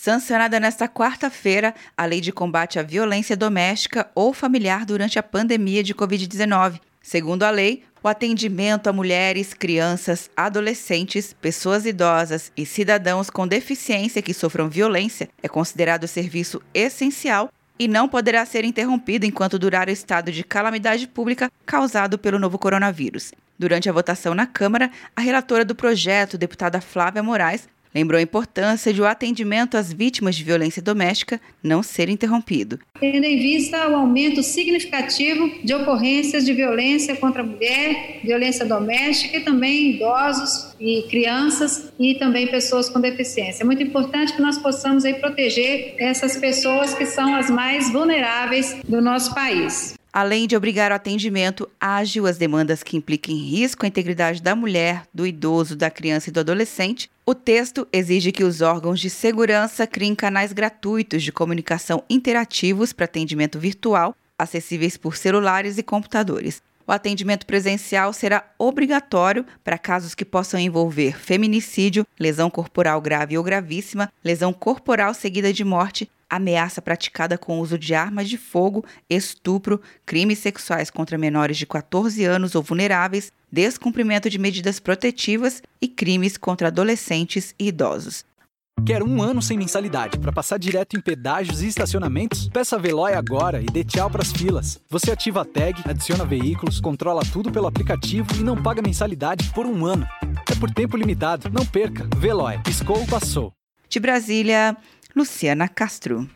sancionada nesta quarta-feira a Lei de Combate à Violência Doméstica ou Familiar durante a pandemia de Covid-19. Segundo a lei, o atendimento a mulheres, crianças, adolescentes, pessoas idosas e cidadãos com deficiência que sofram violência é considerado serviço essencial e não poderá ser interrompido enquanto durar o estado de calamidade pública causado pelo novo coronavírus. Durante a votação na Câmara, a relatora do projeto, deputada Flávia Moraes, Lembrou a importância de o atendimento às vítimas de violência doméstica não ser interrompido. Tendo em vista o aumento significativo de ocorrências de violência contra a mulher, violência doméstica e também idosos e crianças e também pessoas com deficiência. É muito importante que nós possamos aí proteger essas pessoas que são as mais vulneráveis do nosso país além de obrigar o atendimento ágil às demandas que impliquem risco à integridade da mulher, do idoso, da criança e do adolescente, o texto exige que os órgãos de segurança criem canais gratuitos de comunicação interativos para atendimento virtual, acessíveis por celulares e computadores. O atendimento presencial será obrigatório para casos que possam envolver feminicídio, lesão corporal grave ou gravíssima, lesão corporal seguida de morte ameaça praticada com uso de armas de fogo, estupro, crimes sexuais contra menores de 14 anos ou vulneráveis, descumprimento de medidas protetivas e crimes contra adolescentes e idosos. Quer um ano sem mensalidade para passar direto em pedágios e estacionamentos? Peça a Veloy agora e dê tchau para as filas. Você ativa a tag, adiciona veículos, controla tudo pelo aplicativo e não paga mensalidade por um ano. É por tempo limitado. Não perca. Veloy. Piscou, passou. De Brasília, Luciana Castro.